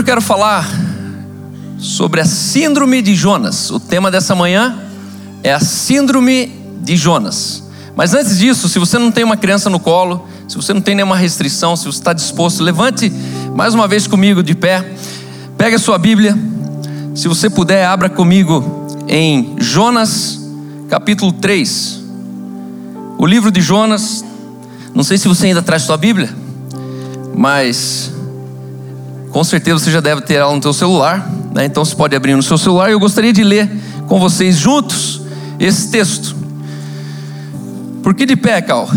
eu quero falar sobre a Síndrome de Jonas. O tema dessa manhã é a Síndrome de Jonas. Mas antes disso, se você não tem uma criança no colo, se você não tem nenhuma restrição, se você está disposto, levante mais uma vez comigo de pé. Pega a sua Bíblia. Se você puder, abra comigo em Jonas, capítulo 3. O livro de Jonas. Não sei se você ainda traz sua Bíblia, mas com certeza você já deve ter ela no seu celular, né? então você pode abrir no seu celular. Eu gostaria de ler com vocês juntos esse texto. Por que de pé, Cal?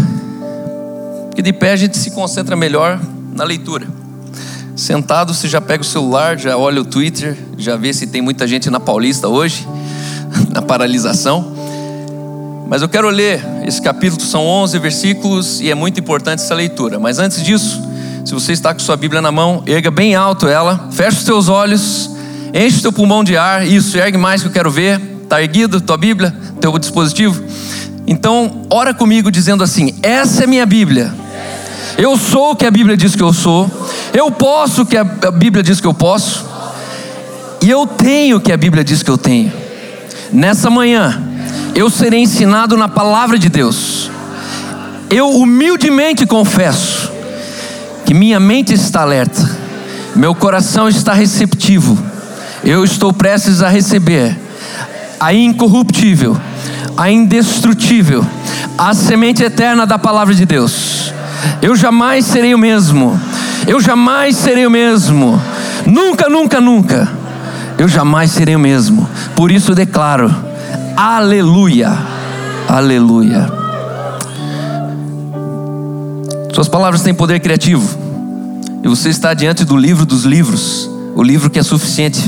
Porque de pé a gente se concentra melhor na leitura. Sentado, você já pega o celular, já olha o Twitter, já vê se tem muita gente na Paulista hoje, na paralisação. Mas eu quero ler esse capítulo, são 11 versículos e é muito importante essa leitura. Mas antes disso, se você está com sua Bíblia na mão, erga bem alto ela, fecha os teus olhos, enche o teu pulmão de ar, isso, ergue mais que eu quero ver. Está erguido tua Bíblia, teu dispositivo? Então, ora comigo dizendo assim: essa é minha Bíblia. Eu sou o que a Bíblia diz que eu sou. Eu posso o que a Bíblia diz que eu posso. E eu tenho o que a Bíblia diz que eu tenho. Nessa manhã, eu serei ensinado na palavra de Deus. Eu humildemente confesso que minha mente está alerta, meu coração está receptivo, eu estou prestes a receber a incorruptível, a indestrutível, a semente eterna da palavra de Deus. Eu jamais serei o mesmo, eu jamais serei o mesmo, nunca, nunca, nunca, eu jamais serei o mesmo, por isso declaro: Aleluia, Aleluia. Suas palavras têm poder criativo. E você está diante do livro dos livros, o livro que é suficiente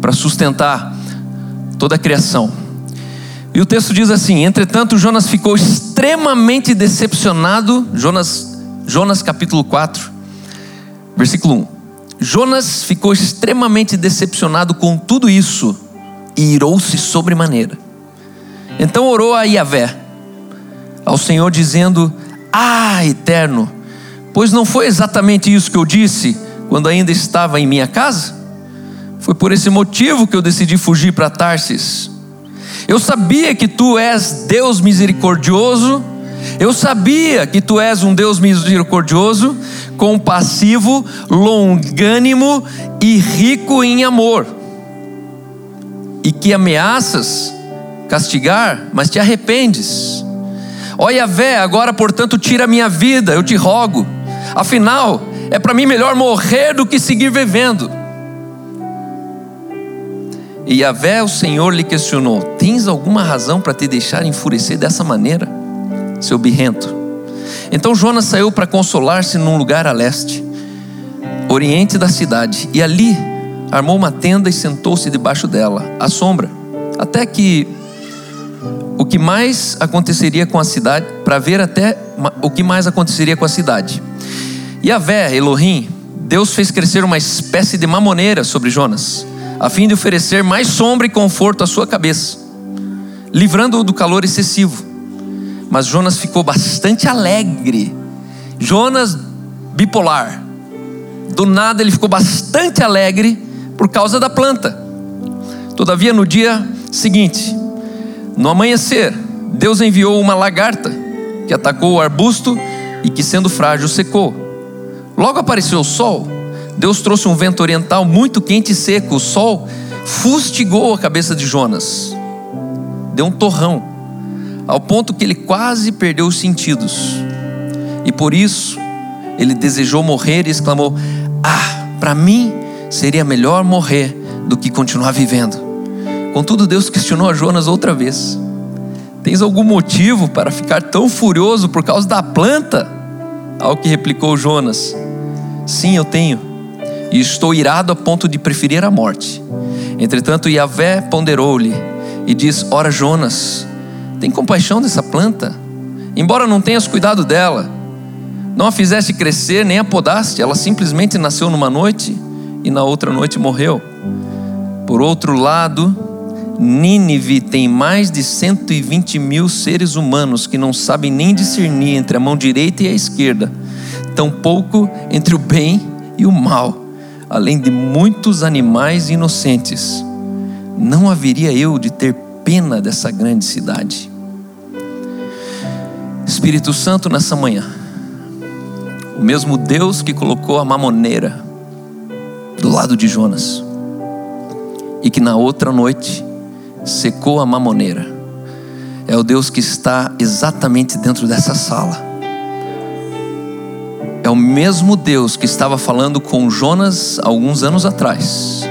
para sustentar toda a criação. E o texto diz assim: Entretanto, Jonas ficou extremamente decepcionado. Jonas, Jonas capítulo 4, versículo 1. Jonas ficou extremamente decepcionado com tudo isso e irou-se sobremaneira. Então orou a Yahvé, ao Senhor, dizendo: ah, eterno, pois não foi exatamente isso que eu disse quando ainda estava em minha casa? Foi por esse motivo que eu decidi fugir para Tarsis. Eu sabia que tu és Deus misericordioso, eu sabia que tu és um Deus misericordioso, compassivo, longânimo e rico em amor, e que ameaças castigar, mas te arrependes. Ó Yahvé, agora portanto tira a minha vida, eu te rogo. Afinal, é para mim melhor morrer do que seguir vivendo. E Yahvé, o Senhor, lhe questionou: Tens alguma razão para te deixar enfurecer dessa maneira, seu birrento? Então Jonas saiu para consolar-se num lugar a leste, oriente da cidade, e ali armou uma tenda e sentou-se debaixo dela, à sombra, até que o que mais aconteceria com a cidade, para ver até o que mais aconteceria com a cidade. E a Vé, Elohim, Deus fez crescer uma espécie de mamoneira sobre Jonas, a fim de oferecer mais sombra e conforto à sua cabeça, livrando-o do calor excessivo. Mas Jonas ficou bastante alegre. Jonas bipolar. Do nada ele ficou bastante alegre por causa da planta. Todavia, no dia seguinte, no amanhecer, Deus enviou uma lagarta que atacou o arbusto e que, sendo frágil, secou. Logo apareceu o sol. Deus trouxe um vento oriental muito quente e seco. O sol fustigou a cabeça de Jonas, deu um torrão, ao ponto que ele quase perdeu os sentidos. E por isso ele desejou morrer e exclamou: Ah, para mim seria melhor morrer do que continuar vivendo. Contudo, Deus questionou a Jonas outra vez: Tens algum motivo para ficar tão furioso por causa da planta? Ao que replicou Jonas: Sim, eu tenho, e estou irado a ponto de preferir a morte. Entretanto, Yahvé ponderou-lhe e disse: Ora, Jonas, tem compaixão dessa planta, embora não tenhas cuidado dela, não a fizeste crescer nem a podaste, ela simplesmente nasceu numa noite e na outra noite morreu. Por outro lado, Nínive tem mais de 120 mil seres humanos que não sabem nem discernir entre a mão direita e a esquerda, tampouco entre o bem e o mal. além de muitos animais inocentes, não haveria eu de ter pena dessa grande cidade. Espírito Santo, nessa manhã, o mesmo Deus que colocou a mamoneira do lado de Jonas e que na outra noite secou a mamoneira, é o Deus que está exatamente dentro dessa sala é o mesmo Deus que estava falando com Jonas alguns anos atrás.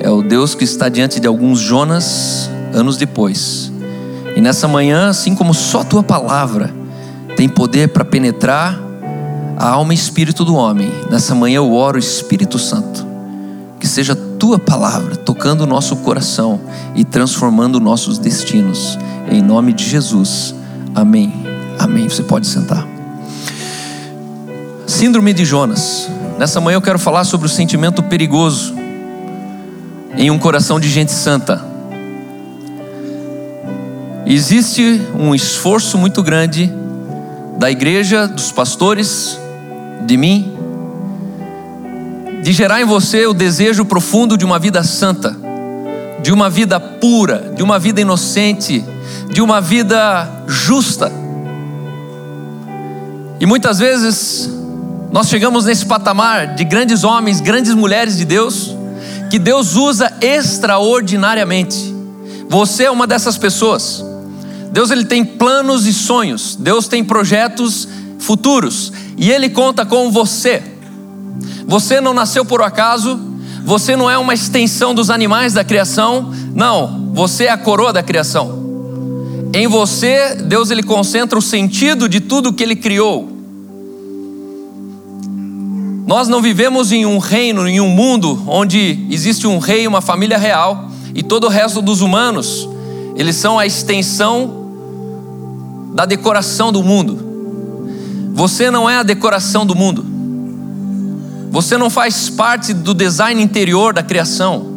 É o Deus que está diante de alguns Jonas anos depois. E nessa manhã, assim como só tua palavra tem poder para penetrar a alma e espírito do homem, nessa manhã eu oro, Espírito Santo, que seja tua palavra tocando o nosso coração e transformando nossos destinos. Em nome de Jesus. Amém. Amém. Você pode sentar. Síndrome de Jonas. Nessa manhã eu quero falar sobre o sentimento perigoso em um coração de gente santa. Existe um esforço muito grande da igreja, dos pastores, de mim, de gerar em você o desejo profundo de uma vida santa, de uma vida pura, de uma vida inocente, de uma vida justa. E muitas vezes nós chegamos nesse patamar de grandes homens, grandes mulheres de Deus, que Deus usa extraordinariamente. Você é uma dessas pessoas. Deus ele tem planos e sonhos, Deus tem projetos futuros e ele conta com você. Você não nasceu por acaso, você não é uma extensão dos animais da criação, não, você é a coroa da criação. Em você, Deus ele concentra o sentido de tudo que ele criou. Nós não vivemos em um reino, em um mundo onde existe um rei, uma família real e todo o resto dos humanos, eles são a extensão da decoração do mundo. Você não é a decoração do mundo. Você não faz parte do design interior da criação.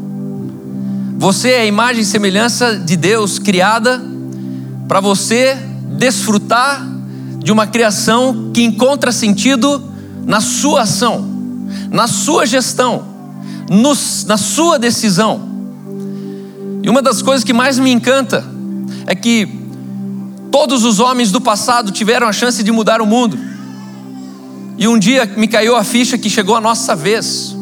Você é a imagem e semelhança de Deus criada para você desfrutar de uma criação que encontra sentido na sua ação, na sua gestão, na sua decisão. E uma das coisas que mais me encanta é que todos os homens do passado tiveram a chance de mudar o mundo. E um dia me caiu a ficha que chegou a nossa vez.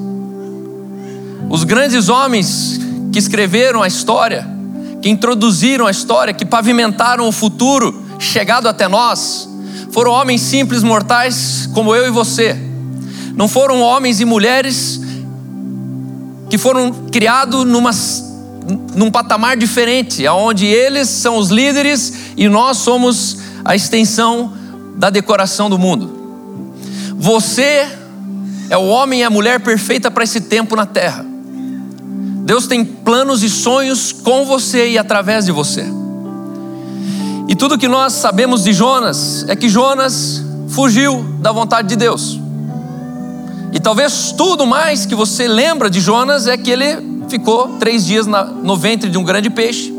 Os grandes homens que escreveram a história, que introduziram a história, que pavimentaram o futuro chegado até nós, foram homens simples, mortais, como eu e você. Não foram homens e mulheres que foram criados numa, num patamar diferente, onde eles são os líderes e nós somos a extensão da decoração do mundo. Você é o homem e a mulher perfeita para esse tempo na terra. Deus tem planos e sonhos com você e através de você. E tudo que nós sabemos de Jonas é que Jonas fugiu da vontade de Deus. E talvez tudo mais que você lembra de Jonas é que ele ficou três dias no ventre de um grande peixe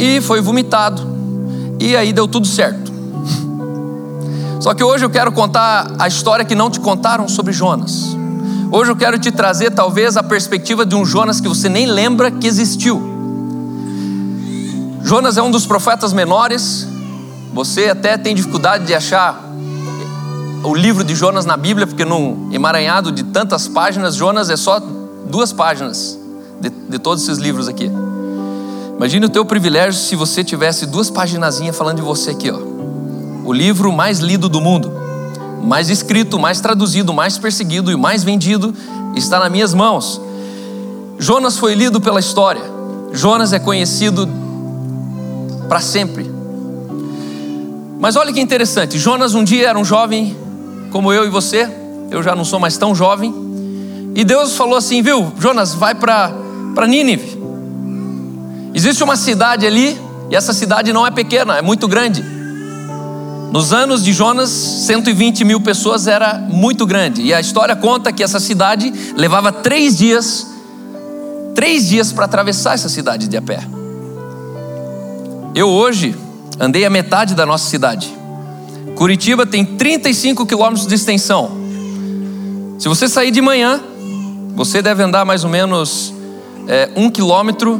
e foi vomitado. E aí deu tudo certo. Só que hoje eu quero contar a história que não te contaram sobre Jonas. Hoje eu quero te trazer talvez a perspectiva de um Jonas que você nem lembra que existiu. Jonas é um dos profetas menores. Você até tem dificuldade de achar o livro de Jonas na Bíblia, porque num emaranhado de tantas páginas, Jonas é só duas páginas de, de todos esses livros aqui. Imagine o teu privilégio se você tivesse duas paginazinhas falando de você aqui, ó. O livro mais lido do mundo, mais escrito, mais traduzido, mais perseguido e mais vendido está nas minhas mãos. Jonas foi lido pela história. Jonas é conhecido para sempre. Mas olha que interessante, Jonas um dia era um jovem como eu e você, eu já não sou mais tão jovem, e Deus falou assim, viu, Jonas, vai para Nínive. Existe uma cidade ali, e essa cidade não é pequena, é muito grande. Nos anos de Jonas, 120 mil pessoas era muito grande. E a história conta que essa cidade levava três dias, três dias para atravessar essa cidade de a pé. Eu hoje andei a metade da nossa cidade. Curitiba tem 35 quilômetros de extensão. Se você sair de manhã Você deve andar mais ou menos é, um quilômetro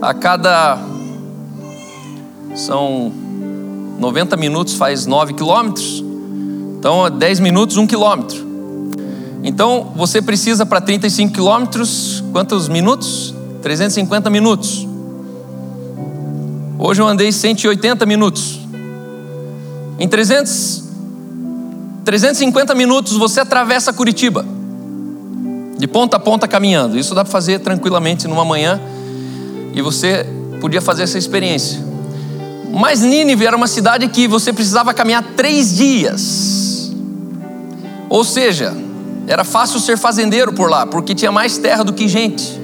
a cada. São 90 minutos, faz 9 quilômetros. Então, 10 minutos, um quilômetro. Então, você precisa para 35 quilômetros, quantos minutos? 350 minutos. Hoje eu andei 180 minutos. Em 300, 350 minutos você atravessa Curitiba. De ponta a ponta caminhando. Isso dá para fazer tranquilamente numa manhã. E você podia fazer essa experiência. Mas Nínive era uma cidade que você precisava caminhar três dias. Ou seja, era fácil ser fazendeiro por lá, porque tinha mais terra do que gente.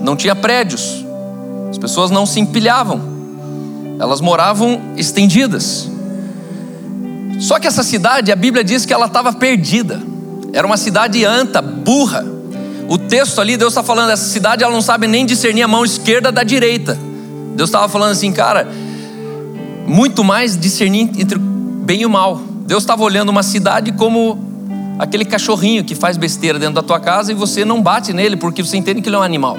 Não tinha prédios. As pessoas não se empilhavam. Elas moravam estendidas. Só que essa cidade, a Bíblia diz que ela estava perdida. Era uma cidade anta, burra. O texto ali, Deus está falando, essa cidade ela não sabe nem discernir a mão esquerda da direita. Deus estava falando assim, cara, muito mais discernir entre bem e mal. Deus estava olhando uma cidade como aquele cachorrinho que faz besteira dentro da tua casa e você não bate nele porque você entende que ele é um animal.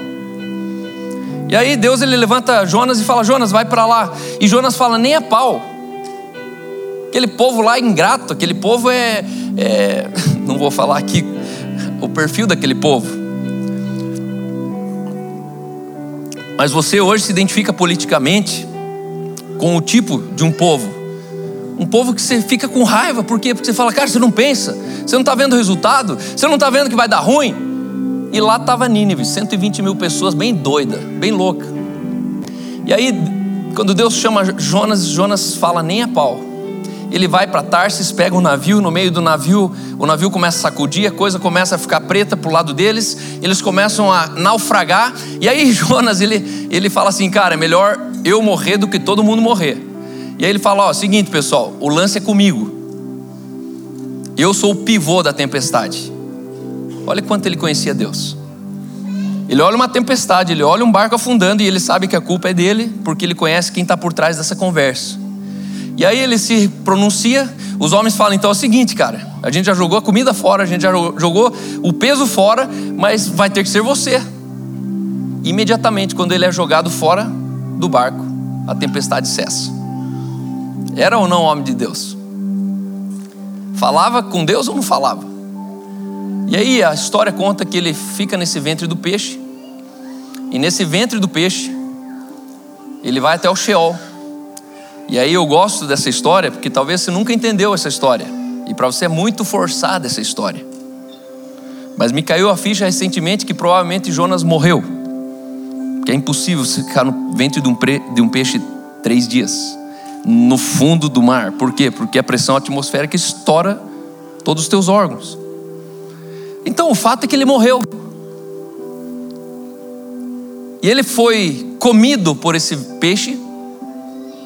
E aí Deus ele levanta Jonas e fala: Jonas, vai para lá. E Jonas fala: nem a pau. Aquele povo lá é ingrato, aquele povo é, é. Não vou falar aqui o perfil daquele povo. Mas você hoje se identifica politicamente com o tipo de um povo. Um povo que você fica com raiva, por quê? Porque você fala, cara, você não pensa, você não está vendo o resultado, você não está vendo que vai dar ruim. E lá estava Nínive, 120 mil pessoas, bem doida, bem louca. E aí, quando Deus chama Jonas, Jonas fala nem a pau ele vai para Tarsis, pega um navio, no meio do navio, o navio começa a sacudir, a coisa começa a ficar preta para o lado deles, eles começam a naufragar, e aí Jonas, ele, ele fala assim, cara, é melhor eu morrer do que todo mundo morrer. E aí ele fala, ó, seguinte pessoal, o lance é comigo, eu sou o pivô da tempestade. Olha quanto ele conhecia Deus. Ele olha uma tempestade, ele olha um barco afundando e ele sabe que a culpa é dele, porque ele conhece quem está por trás dessa conversa. E aí ele se pronuncia, os homens falam: então é o seguinte, cara, a gente já jogou a comida fora, a gente já jogou o peso fora, mas vai ter que ser você. Imediatamente, quando ele é jogado fora do barco, a tempestade cessa. Era ou não homem de Deus? Falava com Deus ou não falava? E aí a história conta que ele fica nesse ventre do peixe, e nesse ventre do peixe, ele vai até o Sheol e aí eu gosto dessa história porque talvez você nunca entendeu essa história. E para você é muito forçada essa história. Mas me caiu a ficha recentemente que provavelmente Jonas morreu. Que é impossível você ficar no ventre de um, pre, de um peixe três dias. No fundo do mar. Por quê? Porque a pressão atmosférica estoura todos os teus órgãos. Então o fato é que ele morreu. E ele foi comido por esse peixe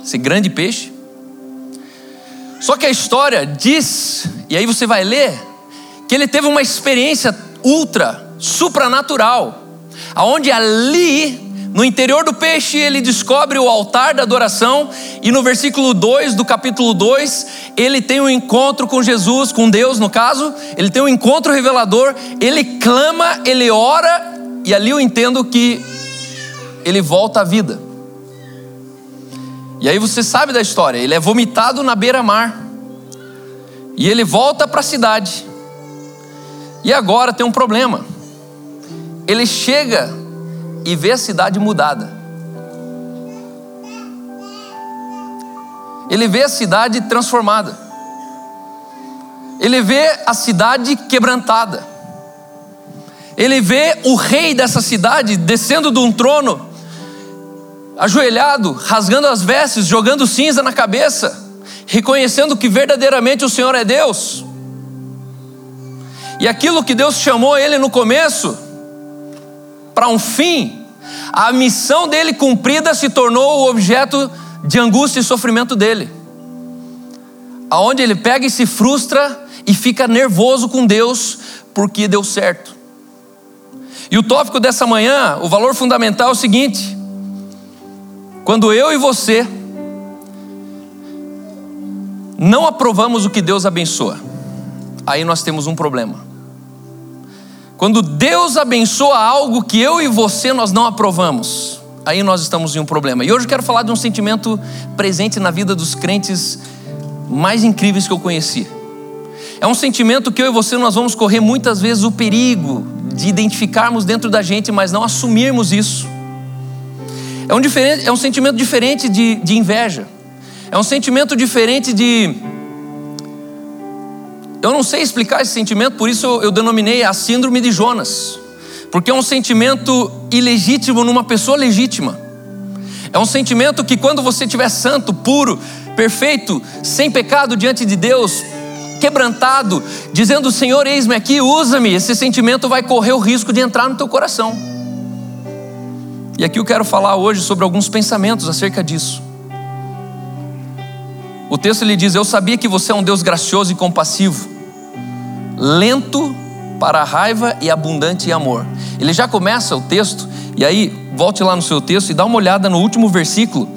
esse grande peixe. Só que a história diz, e aí você vai ler, que ele teve uma experiência ultra, supranatural, aonde ali, no interior do peixe, ele descobre o altar da adoração, e no versículo 2 do capítulo 2, ele tem um encontro com Jesus, com Deus no caso, ele tem um encontro revelador, ele clama, ele ora, e ali eu entendo que ele volta à vida. E aí você sabe da história, ele é vomitado na beira-mar. E ele volta para a cidade. E agora tem um problema. Ele chega e vê a cidade mudada. Ele vê a cidade transformada. Ele vê a cidade quebrantada. Ele vê o rei dessa cidade descendo de um trono ajoelhado, rasgando as vestes, jogando cinza na cabeça, reconhecendo que verdadeiramente o Senhor é Deus. E aquilo que Deus chamou ele no começo, para um fim, a missão dele cumprida se tornou o objeto de angústia e sofrimento dele. Aonde ele pega e se frustra e fica nervoso com Deus porque deu certo. E o tópico dessa manhã, o valor fundamental é o seguinte: quando eu e você não aprovamos o que Deus abençoa, aí nós temos um problema. Quando Deus abençoa algo que eu e você nós não aprovamos, aí nós estamos em um problema. E hoje eu quero falar de um sentimento presente na vida dos crentes mais incríveis que eu conheci. É um sentimento que eu e você nós vamos correr muitas vezes o perigo de identificarmos dentro da gente, mas não assumirmos isso. É um, diferente, é um sentimento diferente de, de inveja. É um sentimento diferente de. Eu não sei explicar esse sentimento, por isso eu, eu denominei a síndrome de Jonas. Porque é um sentimento ilegítimo numa pessoa legítima. É um sentimento que quando você estiver santo, puro, perfeito, sem pecado diante de Deus, quebrantado, dizendo: Senhor, eis-me aqui, usa-me, esse sentimento vai correr o risco de entrar no teu coração. E aqui eu quero falar hoje sobre alguns pensamentos acerca disso. O texto lhe diz: Eu sabia que você é um Deus gracioso e compassivo, lento para a raiva e abundante em amor. Ele já começa o texto, e aí volte lá no seu texto e dá uma olhada no último versículo,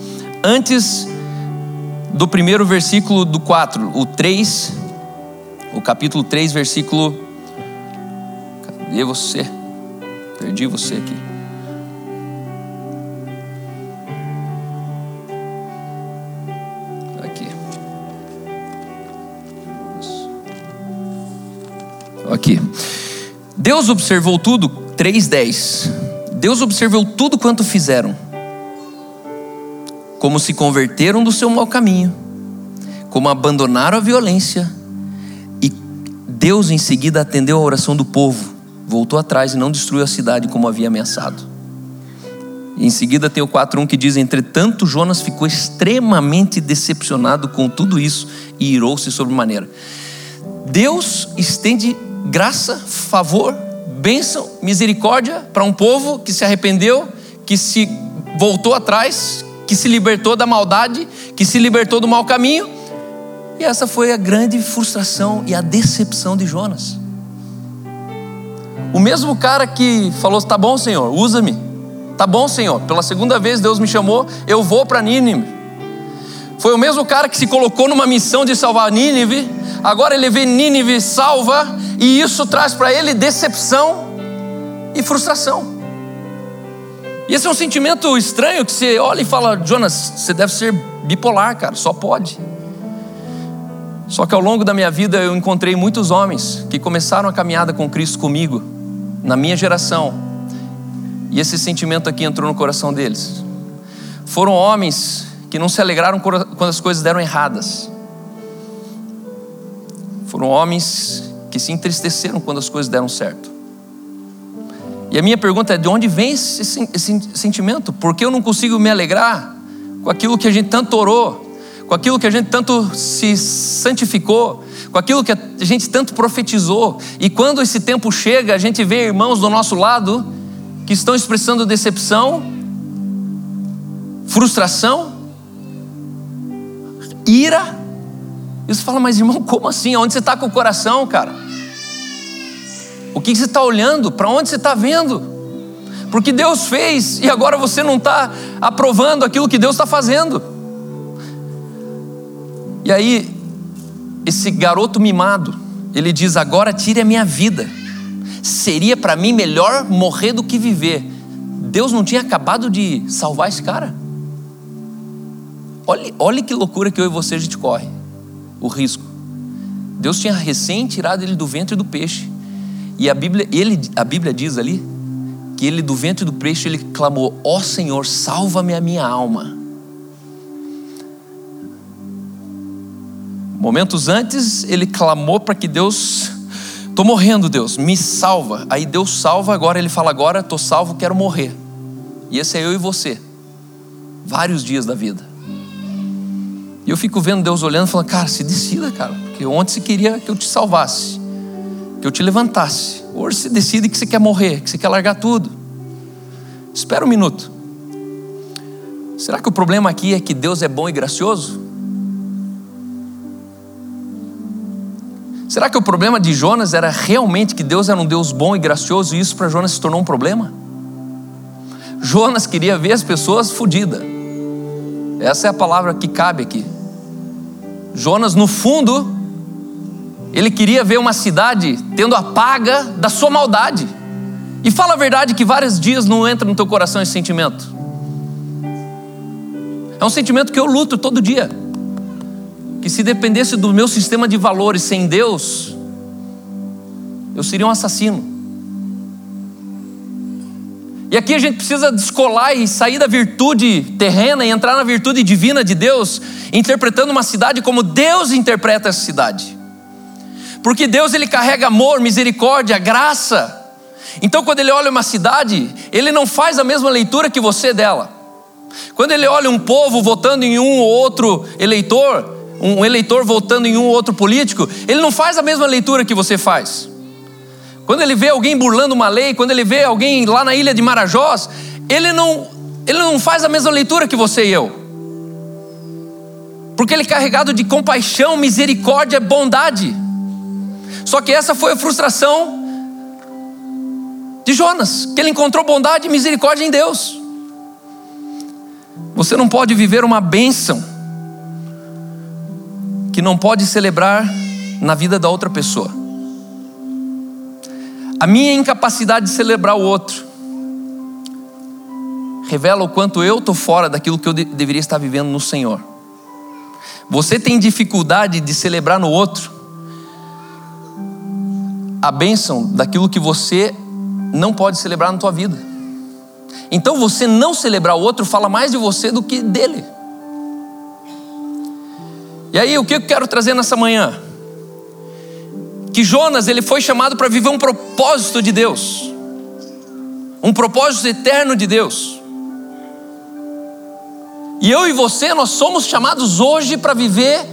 antes do primeiro versículo do 4, o 3, o capítulo 3, versículo. Cadê você? Perdi você. Aqui. Aqui. Deus observou tudo, 3:10. Deus observou tudo quanto fizeram. Como se converteram do seu mau caminho, como abandonaram a violência Deus em seguida atendeu a oração do povo, voltou atrás e não destruiu a cidade como havia ameaçado. E em seguida tem o 4:1 que diz: "Entretanto, Jonas ficou extremamente decepcionado com tudo isso e irou-se sobremaneira." Deus estende graça, favor, bênção, misericórdia para um povo que se arrependeu, que se voltou atrás, que se libertou da maldade, que se libertou do mau caminho e essa foi a grande frustração e a decepção de Jonas. O mesmo cara que falou: Tá bom, Senhor, usa-me. Tá bom, Senhor, pela segunda vez Deus me chamou, eu vou para Nínive. Foi o mesmo cara que se colocou numa missão de salvar Nínive. Agora ele vê Nínive salva e isso traz para ele decepção e frustração. E esse é um sentimento estranho que você olha e fala: Jonas, você deve ser bipolar, cara, só pode. Só que ao longo da minha vida eu encontrei muitos homens que começaram a caminhada com Cristo comigo, na minha geração, e esse sentimento aqui entrou no coração deles. Foram homens que não se alegraram quando as coisas deram erradas. Foram homens que se entristeceram quando as coisas deram certo. E a minha pergunta é: de onde vem esse, esse sentimento? Por que eu não consigo me alegrar com aquilo que a gente tanto orou? com aquilo que a gente tanto se santificou, com aquilo que a gente tanto profetizou. E quando esse tempo chega, a gente vê irmãos do nosso lado que estão expressando decepção, frustração, ira. E você fala, mas irmão, como assim? Onde você está com o coração, cara? O que você está olhando? Para onde você está vendo? Porque Deus fez e agora você não está aprovando aquilo que Deus está fazendo. E aí, esse garoto mimado, ele diz: Agora tire a minha vida. Seria para mim melhor morrer do que viver. Deus não tinha acabado de salvar esse cara? Olha, olha que loucura que eu e você a gente corre o risco. Deus tinha recém tirado ele do ventre do peixe. E a Bíblia, ele, a Bíblia diz ali que ele do ventre do peixe ele clamou: "Ó oh Senhor, salva-me a minha alma". Momentos antes, ele clamou para que Deus, estou morrendo, Deus, me salva. Aí Deus salva, agora ele fala: agora estou salvo, quero morrer. E esse é eu e você, vários dias da vida. E eu fico vendo Deus olhando, falando: cara, se decida, cara, porque ontem você queria que eu te salvasse, que eu te levantasse. Hoje você decide que você quer morrer, que você quer largar tudo. Espera um minuto. Será que o problema aqui é que Deus é bom e gracioso? Será que o problema de Jonas era realmente que Deus era um Deus bom e gracioso e isso para Jonas se tornou um problema? Jonas queria ver as pessoas fodidas. Essa é a palavra que cabe aqui. Jonas, no fundo, Ele queria ver uma cidade tendo a paga da sua maldade. E fala a verdade que vários dias não entra no teu coração esse sentimento. É um sentimento que eu luto todo dia. Que se dependesse do meu sistema de valores sem Deus, eu seria um assassino. E aqui a gente precisa descolar e sair da virtude terrena e entrar na virtude divina de Deus, interpretando uma cidade como Deus interpreta essa cidade. Porque Deus ele carrega amor, misericórdia, graça. Então quando ele olha uma cidade, ele não faz a mesma leitura que você dela. Quando ele olha um povo votando em um ou outro eleitor, um eleitor votando em um ou outro político, ele não faz a mesma leitura que você faz. Quando ele vê alguém burlando uma lei, quando ele vê alguém lá na ilha de Marajós, ele não, ele não faz a mesma leitura que você e eu. Porque ele é carregado de compaixão, misericórdia, bondade. Só que essa foi a frustração de Jonas, que ele encontrou bondade e misericórdia em Deus. Você não pode viver uma bênção que não pode celebrar na vida da outra pessoa. A minha incapacidade de celebrar o outro revela o quanto eu estou fora daquilo que eu de deveria estar vivendo no Senhor. Você tem dificuldade de celebrar no outro a bênção daquilo que você não pode celebrar na tua vida. Então você não celebrar o outro fala mais de você do que dele. E aí, o que eu quero trazer nessa manhã? Que Jonas ele foi chamado para viver um propósito de Deus, um propósito eterno de Deus. E eu e você, nós somos chamados hoje para viver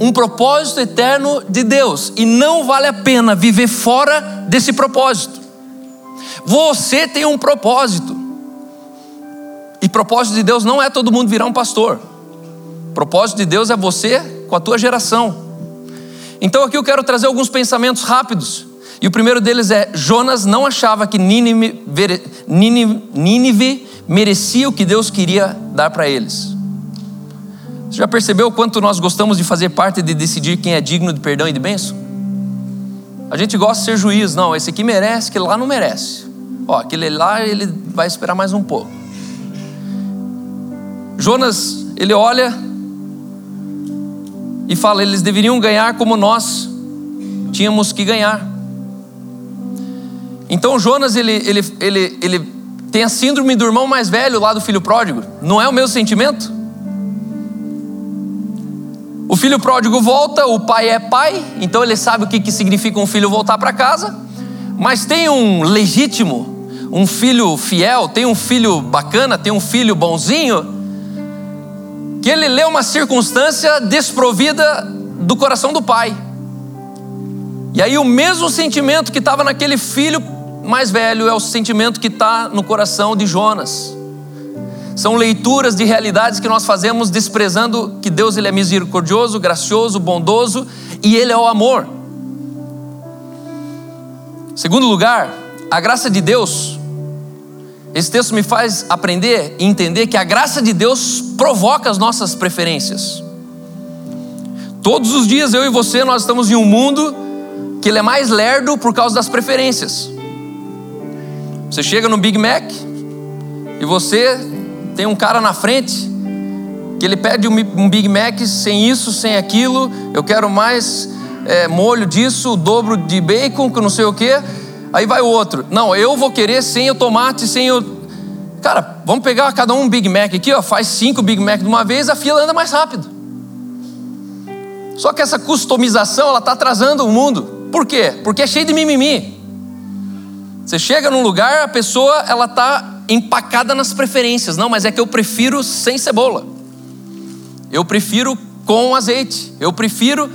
um propósito eterno de Deus, e não vale a pena viver fora desse propósito. Você tem um propósito, e propósito de Deus não é todo mundo virar um pastor, propósito de Deus é você com a tua geração. Então aqui eu quero trazer alguns pensamentos rápidos. E o primeiro deles é: Jonas não achava que Nínive, merecia o que Deus queria dar para eles. Você já percebeu o quanto nós gostamos de fazer parte de decidir quem é digno de perdão e de bênção? A gente gosta de ser juiz, não, esse aqui merece, aquele lá não merece. Ó, aquele lá ele vai esperar mais um pouco. Jonas, ele olha e fala: eles deveriam ganhar como nós tínhamos que ganhar. Então Jonas ele, ele, ele, ele tem a síndrome do irmão mais velho lá do filho pródigo. Não é o mesmo sentimento? O filho pródigo volta, o pai é pai, então ele sabe o que, que significa um filho voltar para casa. Mas tem um legítimo, um filho fiel, tem um filho bacana, tem um filho bonzinho que ele lê uma circunstância desprovida do coração do pai. E aí o mesmo sentimento que estava naquele filho mais velho é o sentimento que está no coração de Jonas. São leituras de realidades que nós fazemos desprezando que Deus ele é misericordioso, gracioso, bondoso e ele é o amor. Segundo lugar, a graça de Deus esse texto me faz aprender e entender que a graça de Deus provoca as nossas preferências. Todos os dias eu e você nós estamos em um mundo que ele é mais lerdo por causa das preferências. Você chega no Big Mac e você tem um cara na frente que ele pede um Big Mac sem isso, sem aquilo. Eu quero mais é, molho disso, o dobro de bacon, que não sei o que. Aí vai o outro. Não, eu vou querer sem o tomate, sem o. Cara, vamos pegar cada um Big Mac aqui, ó, faz cinco Big Mac de uma vez, a fila anda mais rápido. Só que essa customização, ela está atrasando o mundo. Por quê? Porque é cheio de mimimi. Você chega num lugar, a pessoa, ela está empacada nas preferências. Não, mas é que eu prefiro sem cebola. Eu prefiro com azeite. Eu prefiro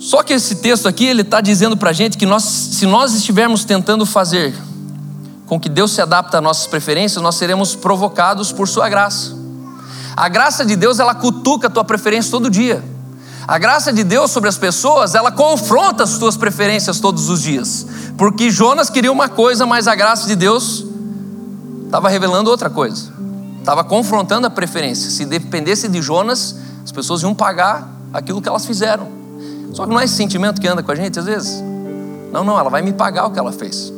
só que esse texto aqui, ele está dizendo para a gente que nós, se nós estivermos tentando fazer com que Deus se adapte às nossas preferências, nós seremos provocados por sua graça. A graça de Deus, ela cutuca a tua preferência todo dia. A graça de Deus sobre as pessoas, ela confronta as tuas preferências todos os dias. Porque Jonas queria uma coisa, mas a graça de Deus estava revelando outra coisa. Estava confrontando a preferência. Se dependesse de Jonas, as pessoas iam pagar aquilo que elas fizeram. Só que não é esse sentimento que anda com a gente às vezes? Não, não, ela vai me pagar o que ela fez.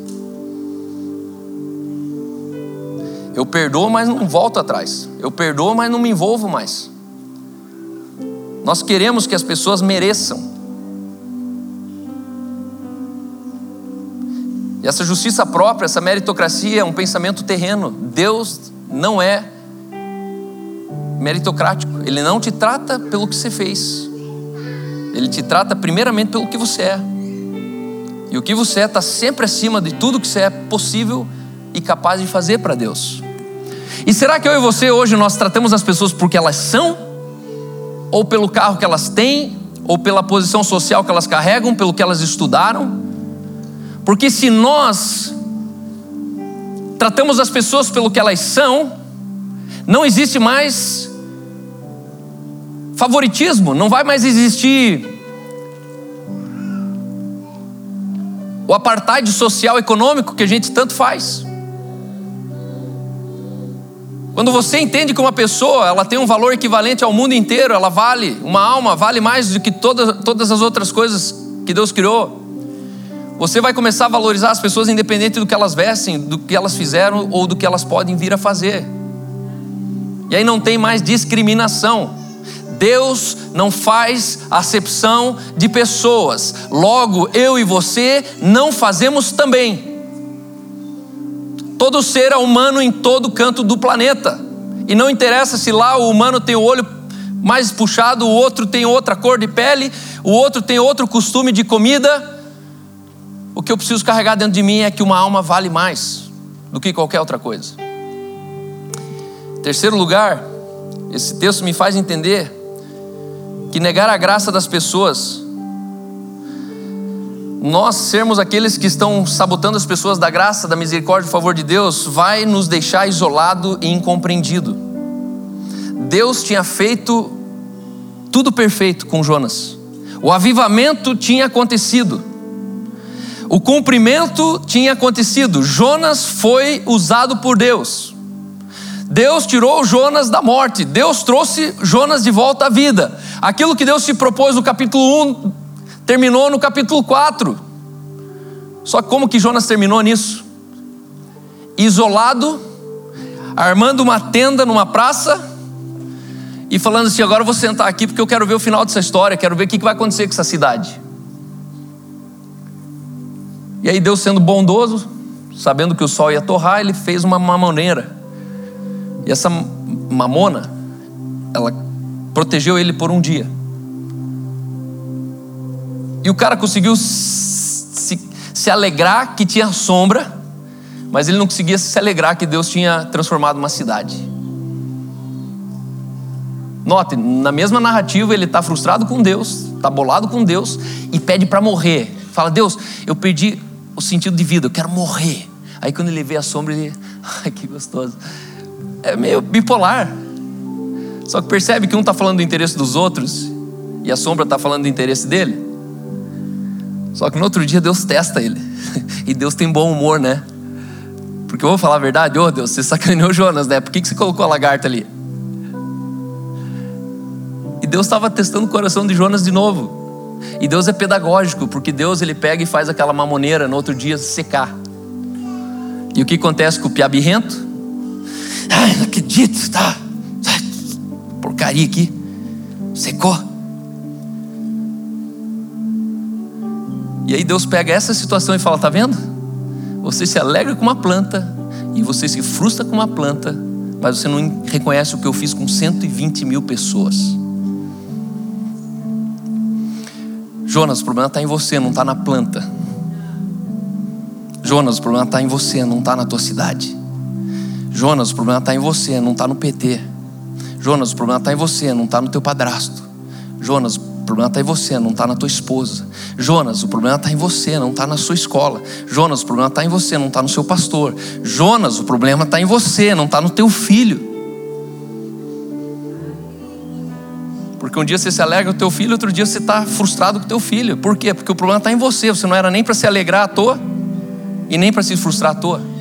Eu perdoo, mas não volto atrás. Eu perdoo, mas não me envolvo mais. Nós queremos que as pessoas mereçam. E essa justiça própria, essa meritocracia é um pensamento terreno. Deus não é meritocrático. Ele não te trata pelo que você fez. Ele te trata primeiramente pelo que você é. E o que você é está sempre acima de tudo que você é possível e capaz de fazer para Deus. E será que eu e você hoje nós tratamos as pessoas porque elas são? Ou pelo carro que elas têm? Ou pela posição social que elas carregam? Pelo que elas estudaram? Porque se nós tratamos as pessoas pelo que elas são, não existe mais favoritismo, não vai mais existir o apartheid social econômico que a gente tanto faz. Quando você entende que uma pessoa ela tem um valor equivalente ao mundo inteiro, ela vale, uma alma vale mais do que todas, todas as outras coisas que Deus criou. Você vai começar a valorizar as pessoas independente do que elas vestem, do que elas fizeram ou do que elas podem vir a fazer. E aí não tem mais discriminação. Deus não faz acepção de pessoas. Logo, eu e você não fazemos também. Todo ser é humano em todo canto do planeta. E não interessa se lá o humano tem o olho mais puxado, o outro tem outra cor de pele, o outro tem outro costume de comida. O que eu preciso carregar dentro de mim é que uma alma vale mais do que qualquer outra coisa. Terceiro lugar, esse texto me faz entender que negar a graça das pessoas, nós sermos aqueles que estão sabotando as pessoas da graça, da misericórdia, do favor de Deus, vai nos deixar isolado e incompreendido. Deus tinha feito tudo perfeito com Jonas. O avivamento tinha acontecido. O cumprimento tinha acontecido. Jonas foi usado por Deus. Deus tirou Jonas da morte, Deus trouxe Jonas de volta à vida. Aquilo que Deus se propôs no capítulo 1 terminou no capítulo 4. Só como que Jonas terminou nisso? Isolado, armando uma tenda numa praça e falando assim: agora eu vou sentar aqui porque eu quero ver o final dessa história, quero ver o que vai acontecer com essa cidade. E aí Deus sendo bondoso, sabendo que o sol ia torrar, ele fez uma mamoneira e essa mamona, ela protegeu ele por um dia. E o cara conseguiu se, se alegrar que tinha sombra, mas ele não conseguia se alegrar que Deus tinha transformado uma cidade. Note, na mesma narrativa ele está frustrado com Deus, está bolado com Deus e pede para morrer. Fala, Deus, eu perdi o sentido de vida, eu quero morrer. Aí quando ele vê a sombra, ele, ai que gostoso é meio bipolar. Só que percebe que um está falando do interesse dos outros e a sombra está falando do interesse dele. Só que no outro dia Deus testa ele. E Deus tem bom humor, né? Porque eu vou falar a verdade, ô oh, Deus, você sacaneou Jonas, né? Por que, que você colocou a lagarta ali? E Deus estava testando o coração de Jonas de novo. E Deus é pedagógico, porque Deus ele pega e faz aquela mamoneira no outro dia secar. E o que acontece com o piabirrento? Ai, não acredito, tá? Porcaria aqui. Secou. E aí Deus pega essa situação e fala: tá vendo? Você se alegra com uma planta e você se frustra com uma planta, mas você não reconhece o que eu fiz com 120 mil pessoas. Jonas, o problema está em você, não está na planta. Jonas, o problema está em você, não está na tua cidade. Jonas, o problema está em você, não está no PT. Jonas, o problema está em você, não está no teu padrasto. Jonas, o problema está em você, não está na tua esposa. Jonas, o problema está em você, não está na sua escola. Jonas, o problema está em você, não está no seu pastor. Jonas, o problema está em você, não está no teu filho. Porque um dia você se alegra com o teu filho, outro dia você está frustrado com o teu filho. Por quê? Porque o problema está em você. Você não era nem para se alegrar à toa e nem para se frustrar à toa.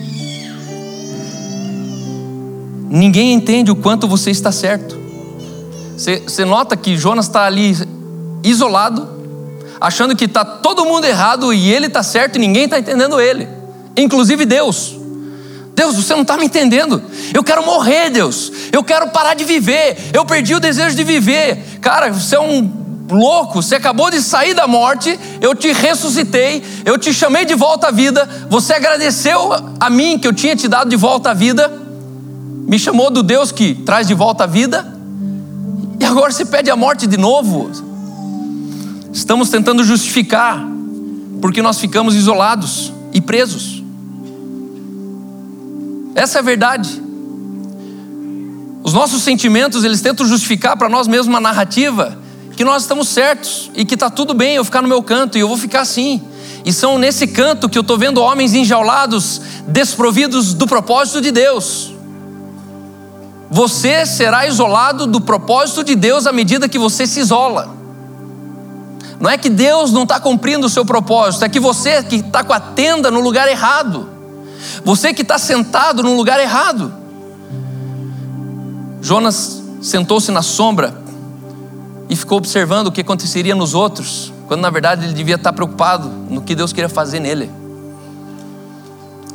Ninguém entende o quanto você está certo. Você, você nota que Jonas está ali isolado, achando que está todo mundo errado e ele está certo e ninguém está entendendo ele, inclusive Deus. Deus, você não está me entendendo. Eu quero morrer, Deus. Eu quero parar de viver. Eu perdi o desejo de viver. Cara, você é um louco. Você acabou de sair da morte. Eu te ressuscitei. Eu te chamei de volta à vida. Você agradeceu a mim que eu tinha te dado de volta à vida. Me chamou do Deus que traz de volta a vida. E agora você pede a morte de novo. Estamos tentando justificar porque nós ficamos isolados e presos. Essa é a verdade. Os nossos sentimentos, eles tentam justificar para nós mesmos uma narrativa que nós estamos certos e que está tudo bem eu ficar no meu canto e eu vou ficar assim. E são nesse canto que eu estou vendo homens enjaulados, desprovidos do propósito de Deus. Você será isolado do propósito de Deus à medida que você se isola. Não é que Deus não está cumprindo o seu propósito, é que você que está com a tenda no lugar errado. Você que está sentado no lugar errado. Jonas sentou-se na sombra e ficou observando o que aconteceria nos outros, quando na verdade ele devia estar preocupado no que Deus queria fazer nele.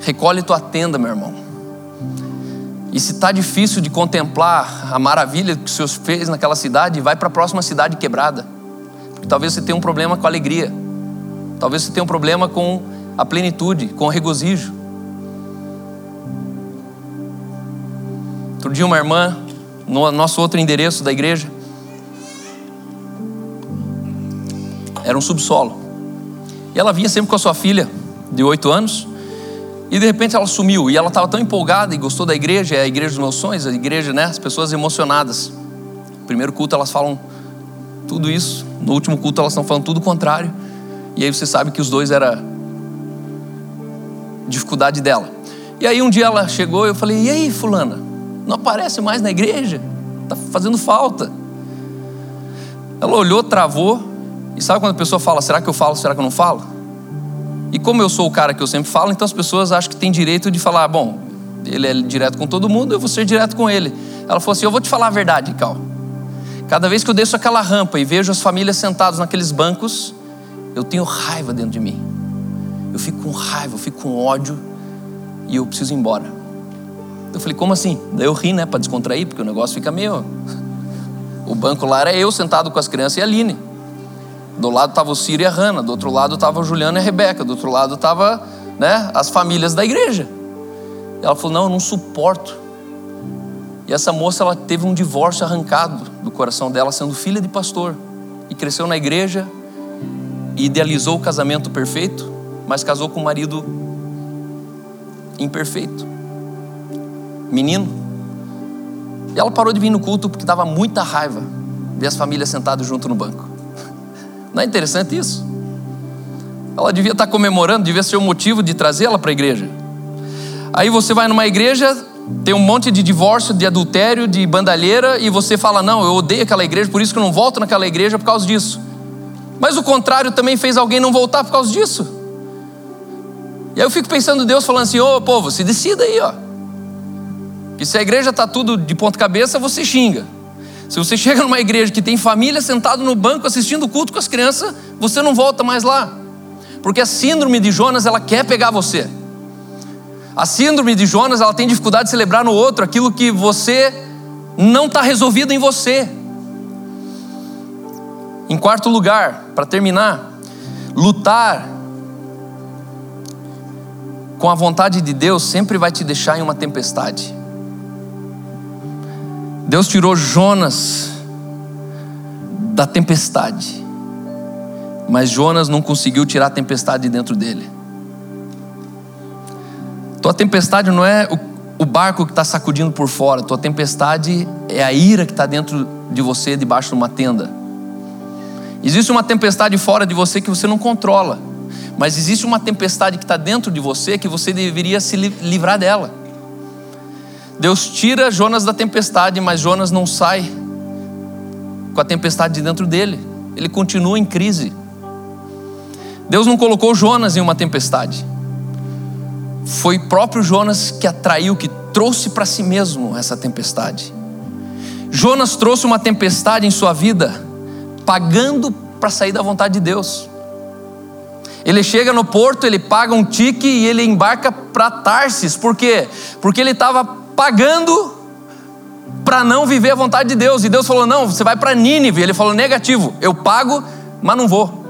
Recolhe tua tenda, meu irmão. E se está difícil de contemplar a maravilha que o Senhor fez naquela cidade, vai para a próxima cidade quebrada. Porque talvez você tenha um problema com a alegria. Talvez você tenha um problema com a plenitude, com o regozijo. Outro dia, uma irmã, no nosso outro endereço da igreja, era um subsolo. E ela vinha sempre com a sua filha, de oito anos, e de repente ela sumiu. E ela estava tão empolgada e gostou da igreja, é a igreja dos meus sonhos, a igreja, né? As pessoas emocionadas. Primeiro culto elas falam tudo isso, no último culto elas estão falando tudo o contrário. E aí você sabe que os dois era dificuldade dela. E aí um dia ela chegou e eu falei: "E aí, fulana? Não aparece mais na igreja? Tá fazendo falta?" Ela olhou, travou e sabe quando a pessoa fala, será que eu falo, será que eu não falo? E como eu sou o cara que eu sempre falo, então as pessoas acham que tem direito de falar, bom, ele é direto com todo mundo, eu vou ser direto com ele. Ela falou assim: eu vou te falar a verdade, Cal. Cada vez que eu desço aquela rampa e vejo as famílias sentadas naqueles bancos, eu tenho raiva dentro de mim. Eu fico com raiva, eu fico com ódio e eu preciso ir embora. Eu falei, como assim? Daí eu ri, né, para descontrair, porque o negócio fica meio. O banco lá era eu sentado com as crianças e a Aline. Do lado estava o Ciro e a Hanna, do outro lado estava o Juliano e a Rebeca, do outro lado estava né, as famílias da igreja. Ela falou: Não, eu não suporto. E essa moça ela teve um divórcio arrancado do coração dela, sendo filha de pastor, e cresceu na igreja, e idealizou o casamento perfeito, mas casou com um marido imperfeito, menino. E ela parou de vir no culto porque dava muita raiva ver as famílias sentadas junto no banco. Não é interessante isso? Ela devia estar comemorando, devia ser o motivo de trazê-la para a igreja. Aí você vai numa igreja, tem um monte de divórcio, de adultério, de bandalheira, e você fala: Não, eu odeio aquela igreja, por isso que eu não volto naquela igreja por causa disso. Mas o contrário também fez alguém não voltar por causa disso. E aí eu fico pensando Deus falando assim: Ô povo, se decida aí, ó. Que se a igreja está tudo de ponta cabeça, você xinga. Se você chega numa igreja que tem família sentado no banco assistindo o culto com as crianças, você não volta mais lá. Porque a síndrome de Jonas, ela quer pegar você. A síndrome de Jonas, ela tem dificuldade de celebrar no outro aquilo que você não está resolvido em você. Em quarto lugar, para terminar, lutar com a vontade de Deus sempre vai te deixar em uma tempestade. Deus tirou Jonas da tempestade, mas Jonas não conseguiu tirar a tempestade dentro dele. Tua tempestade não é o barco que está sacudindo por fora, tua tempestade é a ira que está dentro de você, debaixo de uma tenda. Existe uma tempestade fora de você que você não controla, mas existe uma tempestade que está dentro de você que você deveria se livrar dela. Deus tira Jonas da tempestade, mas Jonas não sai com a tempestade de dentro dele. Ele continua em crise. Deus não colocou Jonas em uma tempestade. Foi próprio Jonas que atraiu, que trouxe para si mesmo essa tempestade. Jonas trouxe uma tempestade em sua vida, pagando para sair da vontade de Deus. Ele chega no porto, ele paga um tique e ele embarca para Tarsis. Por quê? Porque ele estava pagando para não viver a vontade de Deus. E Deus falou: Não, você vai para Nínive. Ele falou: Negativo, eu pago, mas não vou.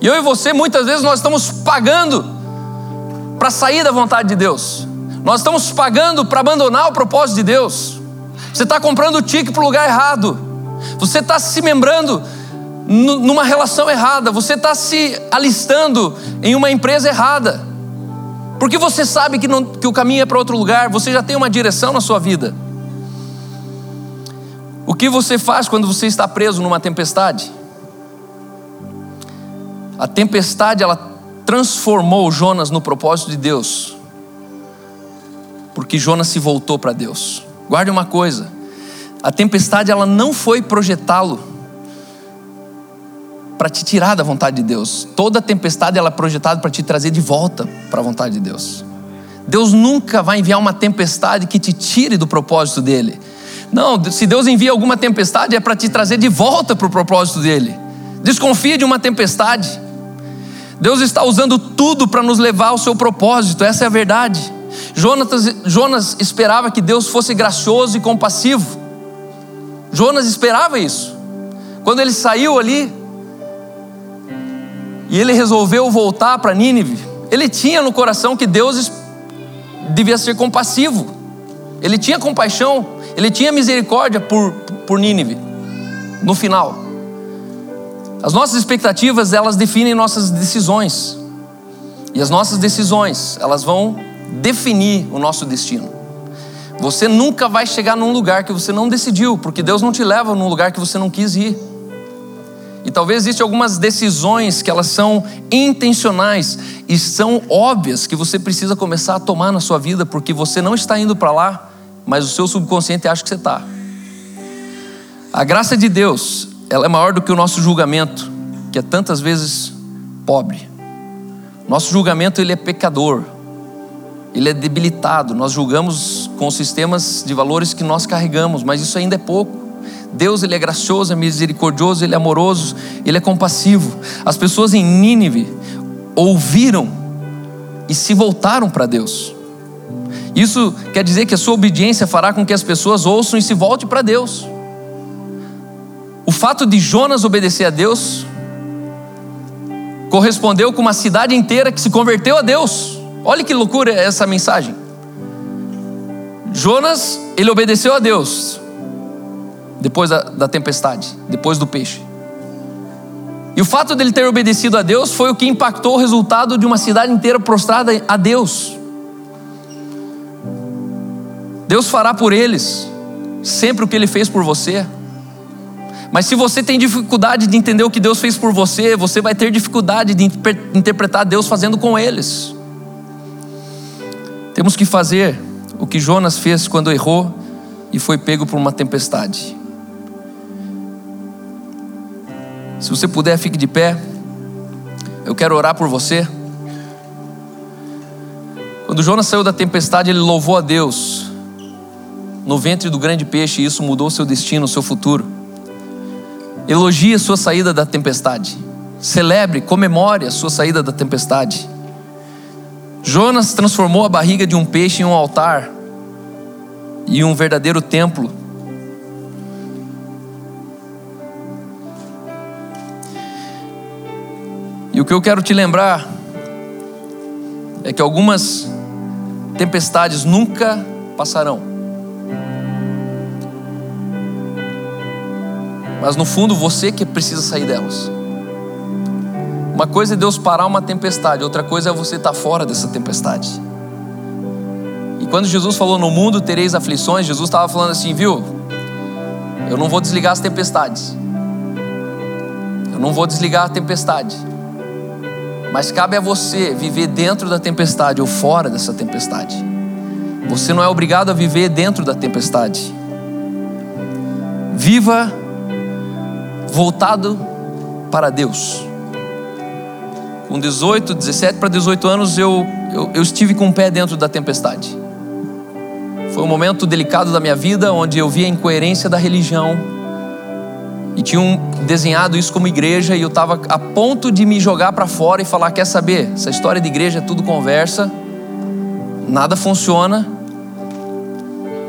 E eu e você, muitas vezes, nós estamos pagando para sair da vontade de Deus. Nós estamos pagando para abandonar o propósito de Deus. Você está comprando o tique para o lugar errado. Você está se membrando numa relação errada, você está se alistando em uma empresa errada, porque você sabe que, não, que o caminho é para outro lugar, você já tem uma direção na sua vida. O que você faz quando você está preso numa tempestade? A tempestade ela transformou Jonas no propósito de Deus, porque Jonas se voltou para Deus. Guarde uma coisa: a tempestade ela não foi projetá-lo para te tirar da vontade de Deus. Toda tempestade ela é projetada para te trazer de volta para a vontade de Deus. Deus nunca vai enviar uma tempestade que te tire do propósito dele. Não, se Deus envia alguma tempestade é para te trazer de volta para o propósito dele. Desconfie de uma tempestade. Deus está usando tudo para nos levar ao seu propósito, essa é a verdade. Jonas, Jonas esperava que Deus fosse gracioso e compassivo. Jonas esperava isso. Quando ele saiu ali, e ele resolveu voltar para Nínive, ele tinha no coração que Deus devia ser compassivo, ele tinha compaixão, ele tinha misericórdia por, por Nínive, no final. As nossas expectativas, elas definem nossas decisões, e as nossas decisões, elas vão definir o nosso destino. Você nunca vai chegar num lugar que você não decidiu, porque Deus não te leva num lugar que você não quis ir. E talvez existam algumas decisões que elas são intencionais e são óbvias que você precisa começar a tomar na sua vida, porque você não está indo para lá, mas o seu subconsciente acha que você está. A graça de Deus, ela é maior do que o nosso julgamento, que é tantas vezes pobre. Nosso julgamento ele é pecador, ele é debilitado. Nós julgamos com sistemas de valores que nós carregamos, mas isso ainda é pouco. Deus ele é gracioso, é misericordioso, ele é amoroso, ele é compassivo. As pessoas em Nínive ouviram e se voltaram para Deus. Isso quer dizer que a sua obediência fará com que as pessoas ouçam e se voltem para Deus. O fato de Jonas obedecer a Deus correspondeu com uma cidade inteira que se converteu a Deus. Olha que loucura essa mensagem. Jonas, ele obedeceu a Deus depois da, da tempestade, depois do peixe. E o fato dele ter obedecido a Deus foi o que impactou o resultado de uma cidade inteira prostrada a Deus. Deus fará por eles sempre o que ele fez por você. Mas se você tem dificuldade de entender o que Deus fez por você, você vai ter dificuldade de interpretar Deus fazendo com eles. Temos que fazer o que Jonas fez quando errou e foi pego por uma tempestade. Se você puder, fique de pé. Eu quero orar por você. Quando Jonas saiu da tempestade, ele louvou a Deus no ventre do grande peixe, e isso mudou seu destino, seu futuro. Elogie a sua saída da tempestade. Celebre, comemore a sua saída da tempestade. Jonas transformou a barriga de um peixe em um altar e um verdadeiro templo o que eu quero te lembrar é que algumas tempestades nunca passarão. Mas no fundo você que precisa sair delas. Uma coisa é Deus parar uma tempestade, outra coisa é você estar fora dessa tempestade. E quando Jesus falou no mundo tereis aflições, Jesus estava falando assim, viu? Eu não vou desligar as tempestades. Eu não vou desligar a tempestade. Mas cabe a você viver dentro da tempestade ou fora dessa tempestade. Você não é obrigado a viver dentro da tempestade. Viva voltado para Deus. Com 18, 17 para 18 anos, eu, eu, eu estive com o pé dentro da tempestade. Foi um momento delicado da minha vida, onde eu vi a incoerência da religião, E tinham desenhado isso como igreja e eu estava a ponto de me jogar para fora e falar: quer saber? Essa história de igreja é tudo conversa, nada funciona,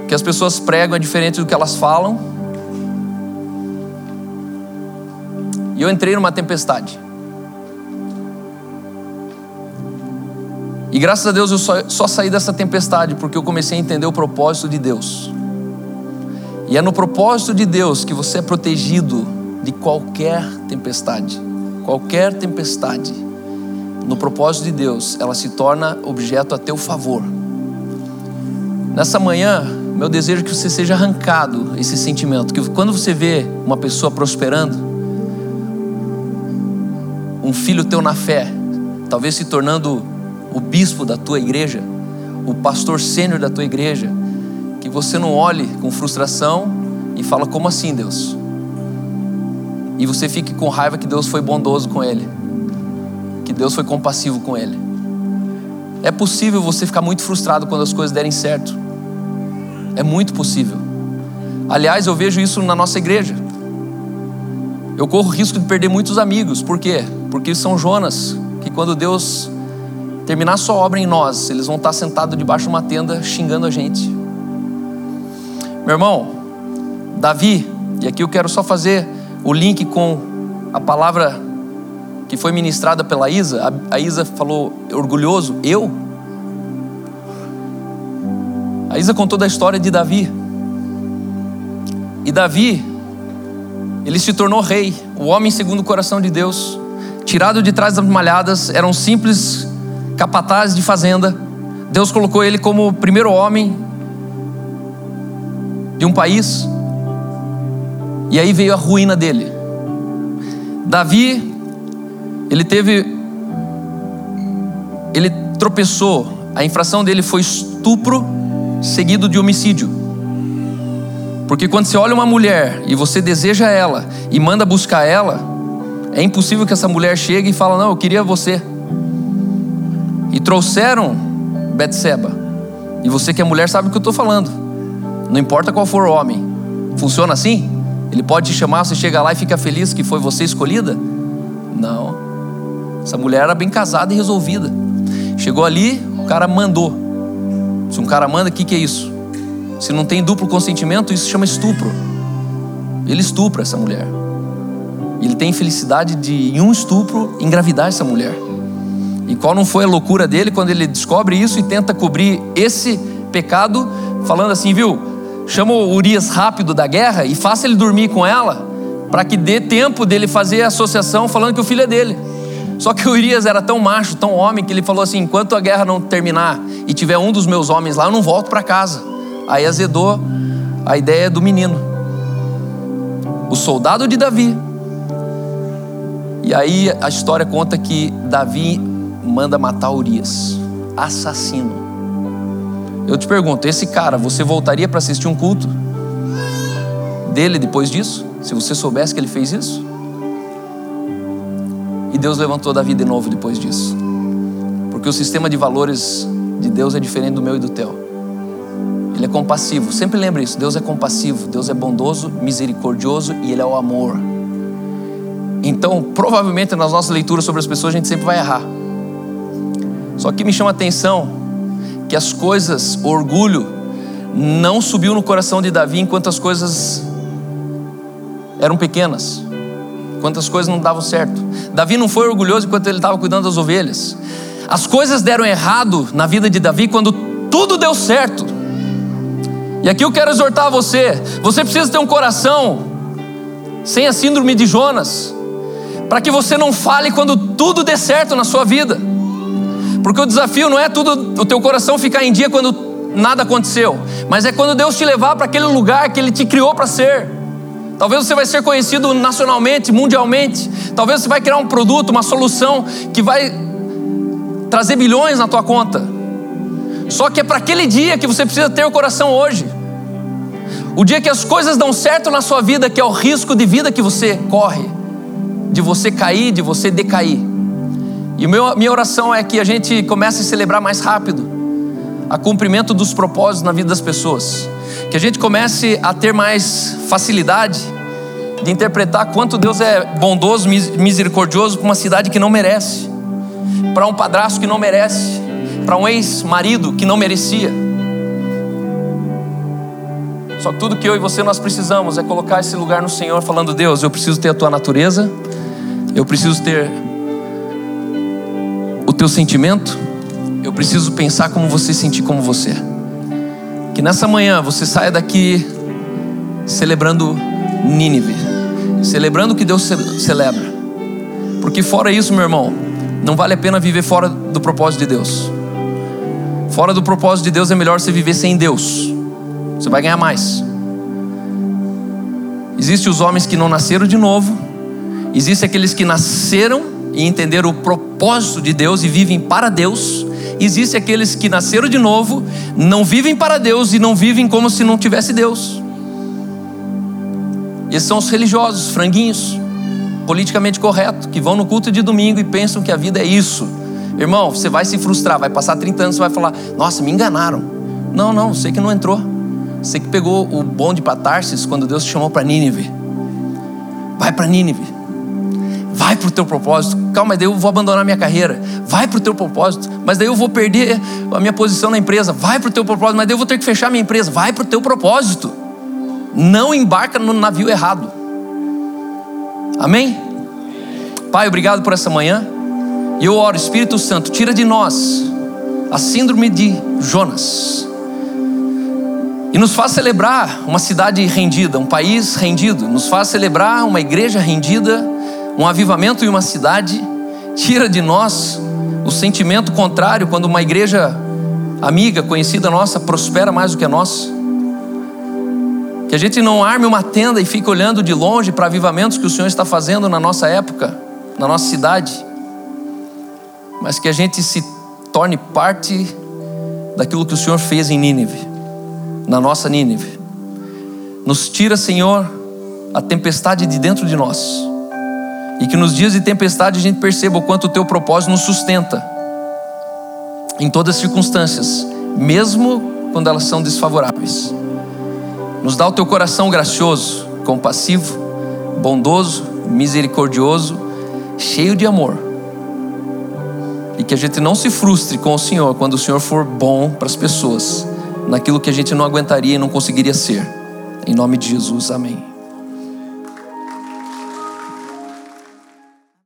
o que as pessoas pregam é diferente do que elas falam. E eu entrei numa tempestade. E graças a Deus eu só, só saí dessa tempestade porque eu comecei a entender o propósito de Deus. E é no propósito de Deus que você é protegido de qualquer tempestade. Qualquer tempestade. No propósito de Deus, ela se torna objeto a teu favor. Nessa manhã, meu desejo é que você seja arrancado esse sentimento, que quando você vê uma pessoa prosperando, um filho teu na fé, talvez se tornando o bispo da tua igreja, o pastor sênior da tua igreja, que você não olhe com frustração e fala como assim, Deus? E você fique com raiva que Deus foi bondoso com ele, que Deus foi compassivo com ele. É possível você ficar muito frustrado quando as coisas derem certo. É muito possível. Aliás, eu vejo isso na nossa igreja. Eu corro risco de perder muitos amigos. Por quê? Porque são Jonas, que quando Deus terminar sua obra em nós, eles vão estar sentados debaixo de uma tenda xingando a gente. Meu irmão, Davi, e aqui eu quero só fazer o link com a palavra que foi ministrada pela Isa. A Isa falou orgulhoso, eu? A Isa contou da história de Davi. E Davi, ele se tornou rei, o homem segundo o coração de Deus, tirado de trás das malhadas, era um simples capataz de fazenda. Deus colocou ele como o primeiro homem de um país. E aí veio a ruína dele. Davi, ele teve. Ele tropeçou. A infração dele foi estupro seguido de homicídio. Porque quando você olha uma mulher e você deseja ela e manda buscar ela, é impossível que essa mulher chegue e fale: Não, eu queria você. E trouxeram Betseba. E você que é mulher sabe o que eu estou falando. Não importa qual for o homem. Funciona assim? Ele pode te chamar, você chega lá e fica feliz que foi você escolhida? Não. Essa mulher era bem casada e resolvida. Chegou ali, o cara mandou. Se um cara manda, o que, que é isso? Se não tem duplo consentimento, isso chama estupro. Ele estupra essa mulher. Ele tem felicidade de, em um estupro, engravidar essa mulher. E qual não foi a loucura dele quando ele descobre isso e tenta cobrir esse pecado, falando assim, viu? Chama o Urias rápido da guerra e faça ele dormir com ela, para que dê tempo dele fazer a associação falando que o filho é dele. Só que o Urias era tão macho, tão homem, que ele falou assim: enquanto a guerra não terminar e tiver um dos meus homens lá, eu não volto para casa. Aí azedou a ideia do menino. O soldado de Davi. E aí a história conta que Davi manda matar Urias, assassino. Eu te pergunto, esse cara, você voltaria para assistir um culto dele depois disso? Se você soubesse que ele fez isso? E Deus levantou Davi de novo depois disso. Porque o sistema de valores de Deus é diferente do meu e do teu. Ele é compassivo. Sempre lembre isso. Deus é compassivo, Deus é bondoso, misericordioso e Ele é o amor. Então, provavelmente nas nossas leituras sobre as pessoas a gente sempre vai errar. Só que me chama a atenção que as coisas, o orgulho, não subiu no coração de Davi enquanto as coisas eram pequenas, enquanto as coisas não davam certo. Davi não foi orgulhoso enquanto ele estava cuidando das ovelhas. As coisas deram errado na vida de Davi quando tudo deu certo. E aqui eu quero exortar você: você precisa ter um coração sem a síndrome de Jonas, para que você não fale quando tudo dê certo na sua vida. Porque o desafio não é tudo o teu coração ficar em dia quando nada aconteceu, mas é quando Deus te levar para aquele lugar que Ele te criou para ser. Talvez você vai ser conhecido nacionalmente, mundialmente. Talvez você vai criar um produto, uma solução que vai trazer bilhões na tua conta. Só que é para aquele dia que você precisa ter o coração hoje. O dia que as coisas dão certo na sua vida, que é o risco de vida que você corre, de você cair, de você decair. E a minha oração é que a gente comece a celebrar mais rápido a cumprimento dos propósitos na vida das pessoas. Que a gente comece a ter mais facilidade de interpretar quanto Deus é bondoso, misericordioso para uma cidade que não merece, para um padrasto que não merece, para um ex-marido que não merecia. Só que tudo que eu e você nós precisamos é colocar esse lugar no Senhor, falando: Deus, eu preciso ter a tua natureza, eu preciso ter teu sentimento, eu preciso pensar como você, sentir como você. Que nessa manhã você saia daqui celebrando Nínive, celebrando o que Deus celebra. Porque fora isso, meu irmão, não vale a pena viver fora do propósito de Deus. Fora do propósito de Deus é melhor você viver sem Deus. Você vai ganhar mais. Existem os homens que não nasceram de novo, existem aqueles que nasceram e entenderam o propósito de Deus e vivem para Deus. Existem aqueles que nasceram de novo, não vivem para Deus e não vivem como se não tivesse Deus. Esses são os religiosos, franguinhos, politicamente corretos, que vão no culto de domingo e pensam que a vida é isso. Irmão, você vai se frustrar, vai passar 30 anos, você vai falar: Nossa, me enganaram. Não, não, você que não entrou. Você que pegou o bonde para Tarsis quando Deus te chamou para Nínive. Vai para Nínive. Vai para o teu propósito. Calma, daí eu vou abandonar minha carreira. Vai para o teu propósito. Mas daí eu vou perder a minha posição na empresa. Vai para o teu propósito. Mas daí eu vou ter que fechar minha empresa. Vai para o teu propósito. Não embarca no navio errado. Amém? Pai, obrigado por essa manhã. E eu oro, Espírito Santo, tira de nós a síndrome de Jonas. E nos faz celebrar uma cidade rendida, um país rendido. Nos faz celebrar uma igreja rendida, um avivamento em uma cidade. Tira de nós o sentimento contrário quando uma igreja amiga, conhecida nossa, prospera mais do que a nossa. Que a gente não arme uma tenda e fique olhando de longe para avivamentos que o Senhor está fazendo na nossa época, na nossa cidade mas que a gente se torne parte daquilo que o Senhor fez em Nínive, na nossa Nínive. Nos tira, Senhor, a tempestade de dentro de nós. E que nos dias de tempestade a gente perceba o quanto o teu propósito nos sustenta em todas as circunstâncias, mesmo quando elas são desfavoráveis. Nos dá o teu coração gracioso, compassivo, bondoso, misericordioso, cheio de amor e que a gente não se frustre com o Senhor quando o Senhor for bom para as pessoas, naquilo que a gente não aguentaria e não conseguiria ser. Em nome de Jesus, amém.